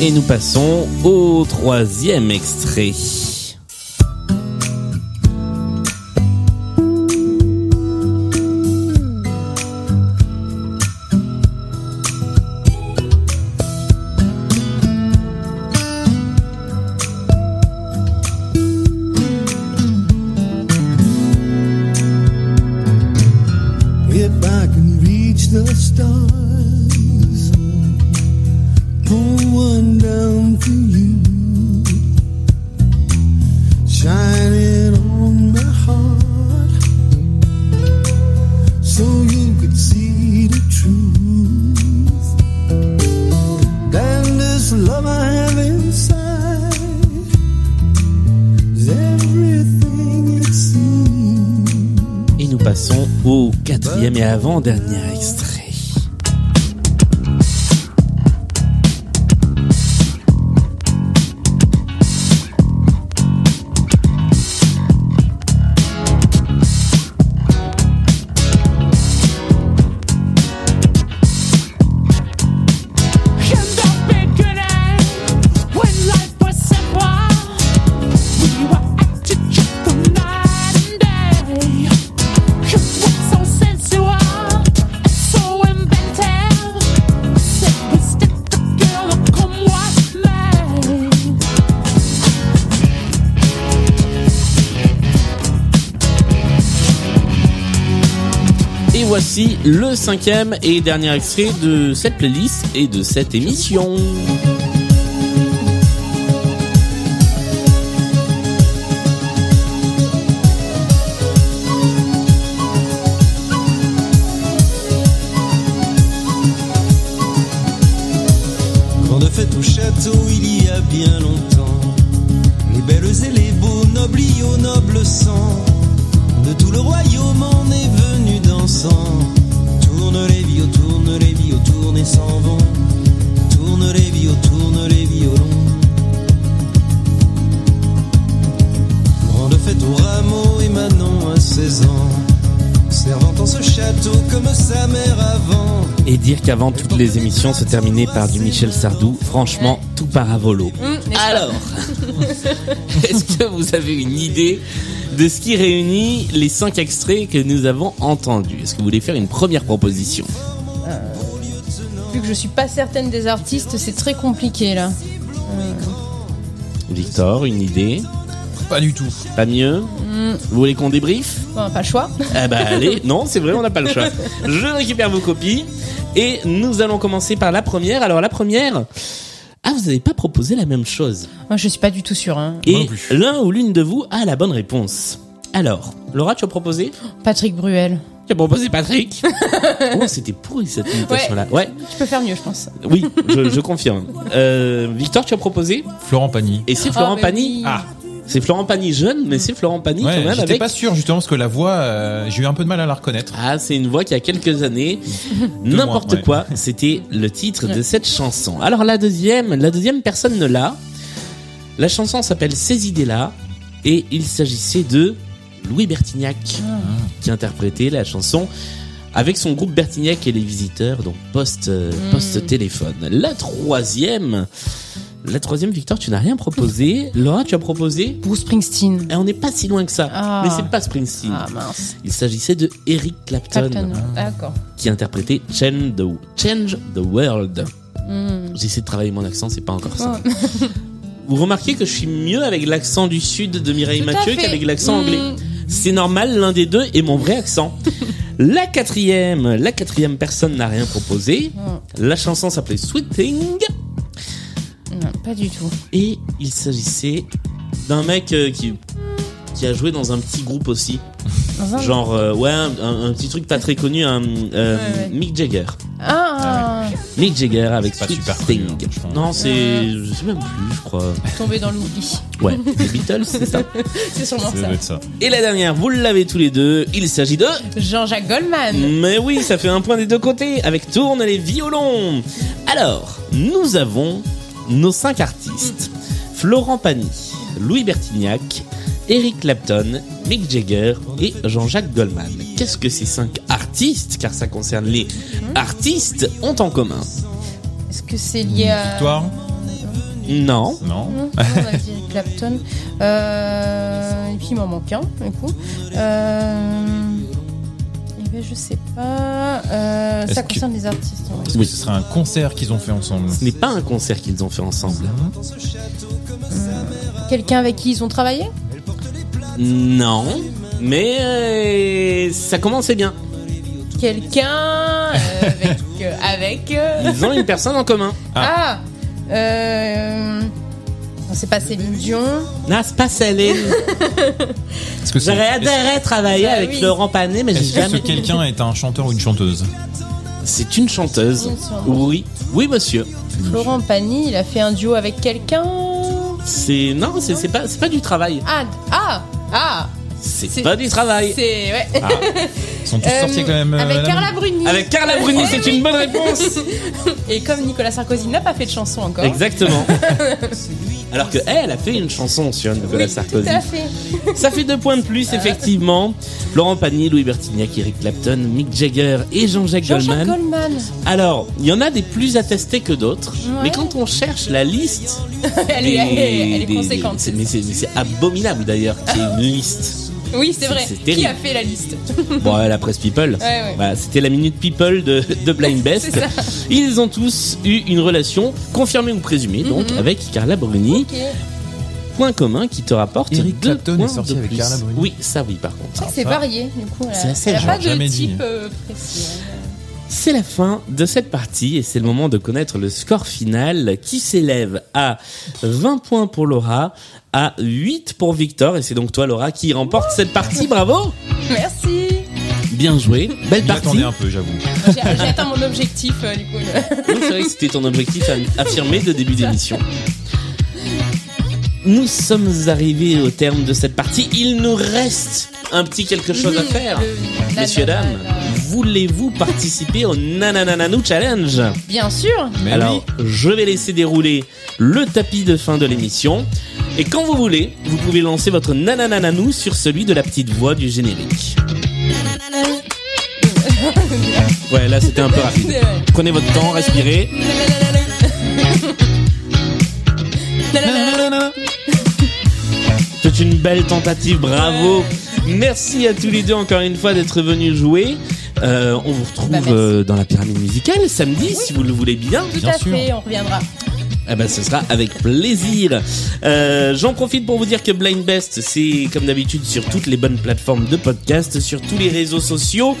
Et nous passons au troisième extrait. Quatrième et avant-dernier extrait. Cinquième et dernier extrait de cette playlist et de cette émission. fête au château il y a bien longtemps. Les belles et les beaux, nobles au noble sang. De tout le royaume on est venu dansant. Tourne les vios, tourne les vios, tourne et s'en vont. Tourne les vios, tourne les violons. Grande fête au rameau et Manon à 16 ans. Servant en ce château comme sa mère avant. Et dire qu'avant toutes les émissions se terminaient par du Michel Sardou, franchement, tout part à volo. N'est-ce pas Alors, est-ce que vous avez une idée de ce qui réunit les cinq extraits que nous avons entendus Est-ce que vous voulez faire une première proposition? Euh, Vu que je suis pas certaine des artistes, c'est très compliqué là. Euh, Victor, une idée? Pas du tout. Pas mieux? Hmm, Vous voulez qu'on débriefe? Bon, pas le choix. Eh ben allez, non, c'est vrai, on n'a pas le choix. Je récupère vos copies et nous allons commencer par la première. Alors la première, ah vous n'avez pas proposé la même chose. Moi, je suis pas du tout sûre. Hein. Et l'un ou l'une de vous a la bonne réponse. Alors, Laura, tu as proposé? Patrick Bruel. Tu as proposé Patrick? Oh, c'était pourri cette imitation-là. Ouais. Tu peux faire mieux, je pense. Oui, je, je confirme. Euh, Victor, tu as proposé? Florent Pagny. Et c'est Ah, Florent mais Pagny? oui. Ah, c'est Florent Pagny jeune, mais c'est Florent Pagny Ouais, quand même j'étais avec. pas sûr justement parce que la voix, euh, j'ai eu un peu de mal à la reconnaître. Ah, c'est une voix qui a quelques années, n'importe ouais. quoi. C'était le titre de cette chanson. Alors la deuxième, la deuxième personne ne l'a. La chanson s'appelle Ces idées-là et il s'agissait de Louis Bertignac qui interprétait la chanson avec son groupe Bertignac et les visiteurs, donc post euh, Mm. post téléphone. La troisième, la troisième, Victor, tu n'as rien proposé. Laura, tu as proposé Bruce Springsteen. Et on n'est pas si loin que ça. Ah. Mais c'est pas Springsteen. Ah mince. Il s'agissait de Eric Clapton, Clapton. D'accord. qui interprétait Change the, Change the World. Hmm. J'essaie de travailler mon accent, c'est pas encore ça. Oh. Vous remarquez que je suis mieux avec l'accent du sud de Mireille Tout Mathieu qu'avec l'accent Mm. anglais. C'est normal, l'un des deux est mon vrai accent. la quatrième, la quatrième personne n'a rien proposé. La chanson s'appelait Sweet Thing Non, pas du tout. et il s'agissait d'un mec euh, qui qui a joué dans un petit groupe aussi. Dans un- Genre euh, ouais un, un petit truc pas très connu un euh, Ouais, ouais. Mick Jagger. Ah, Mick Jagger avec pas Sweet super Thing. hein, non, c'est je sais même plus, je crois. tombé dans l'oubli. Ouais, les Beatles, c'est ça. C'est sûrement Ça ça. doit être ça. Et la dernière, vous l'avez tous les deux, il s'agit de Jean-Jacques Goldman. Mais oui, ça fait un point des deux côtés avec Tourne les violons. Alors, nous avons nos cinq artistes. Florent Pagny, Louis Bertignac, Eric Clapton, Mick Jagger et Jean-Jacques Goldman. Qu'est-ce que ces cinq artistes, car ça concerne les artistes, ont en commun? Est-ce que c'est lié à. Victoire? Non. Non. On a dit Eric Clapton. Euh, et puis il m'en manque un, du coup. Euh, je sais pas. Euh, ça que- concerne les artistes. ouais. Que ce serait un concert qu'ils ont fait ensemble Ce n'est pas un concert qu'ils ont fait ensemble. Quelqu'un avec qui ils ont travaillé? Non. Mais euh, ça commençait bien. Quelqu'un euh, avec. euh, avec euh, Ils ont une personne en commun. Ah, euh, non, C'est pas Céline Dion. Non, c'est pas Céline. Est-ce que c'est- J'aurais adoré travailler Bah avec oui. Laurent Panet, mais j'ai Est-ce que ce jamais. quelqu'un est un chanteur ou une chanteuse C'est une chanteuse. Une chanteuse. Oui, oui, monsieur. Florent Pagny, il a fait un duo avec quelqu'un. C'est non, c'est c'est pas, c'est pas du travail. Ah, ah, ah. C'est pas du travail. C'est ouais. Ils sont tous Euh, sortis avec la même. euh, avec la Carla Bruni. Avec Carla Bruni, c'est une bonne réponse. Et comme Nicolas Sarkozy n'a pas fait de chanson encore. Exactement. Alors que elle a fait une chanson sur Nicolas Oui, Sarkozy. Tout à fait. Ça fait deux points de plus, effectivement. Florent Pagny, Louis Bertignac, Eric Clapton, Mick Jagger et Jean-Jacques Jean-Jacques Goldman. Goldman. Alors, il y en a des plus attestés que d'autres, Ouais. mais quand on cherche la liste, elle, est, des- elle est- elle est des- conséquente. des- mais c'est abominable d'ailleurs qu'il y ait une liste. Oui, c'est vrai. c'est Qui a fait la liste Bon, la presse People. Ouais, ouais. Voilà, C'était la minute People de, de Blind Best. Ils ont tous eu une relation confirmée ou présumée, donc Mhm. avec Carla Bruni. Point commun qui te rapporte Eric deux Clapton est points sorti de avec plus. Carla Bruni. Oui, ça oui par contre. C'est vrai que c'est varié, du coup. C'est assez elle a pas de type euh, précis. C'est la fin de cette partie et c'est le moment de connaître le score final qui s'élève à 20 points pour Laura, à 8 pour Victor et c'est donc toi Laura qui remporte cette partie. Bravo Merci. Bien joué. Belle partie. m'attendais un peu, j'avoue. Atteint mon objectif euh, du coup. Oui, c'est vrai que c'était ton objectif affirmé de début d'émission. Nous sommes arrivés au terme de cette partie. Il nous reste un petit quelque chose à faire. Messieurs, dames, voulez-vous participer au Nananananou Challenge Bien sûr. Alors, je vais laisser dérouler le tapis de fin de l'émission. Et quand vous voulez, vous pouvez lancer votre nananananou sur celui de la petite voix du générique. Ouais, là c'était un peu rapide. Prenez votre temps, respirez. C'est une belle tentative, bravo. Merci à tous les deux encore une fois d'être venus jouer. Euh, on vous retrouve Bah, euh, dans la pyramide musicale samedi si vous le voulez bien. Tout à fait, on reviendra. Eh ben, ce sera avec plaisir. Euh, J'en profite pour vous dire que Blind Best, c'est comme d'habitude sur toutes les bonnes plateformes de podcast, sur tous les réseaux sociaux,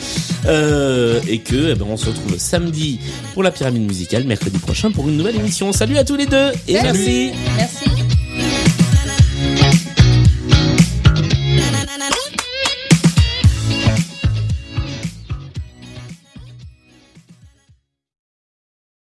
euh, et que eh ben, on se retrouve samedi pour la pyramide musicale, mercredi prochain pour une nouvelle émission. Salut à tous les deux et Salut. merci. Merci.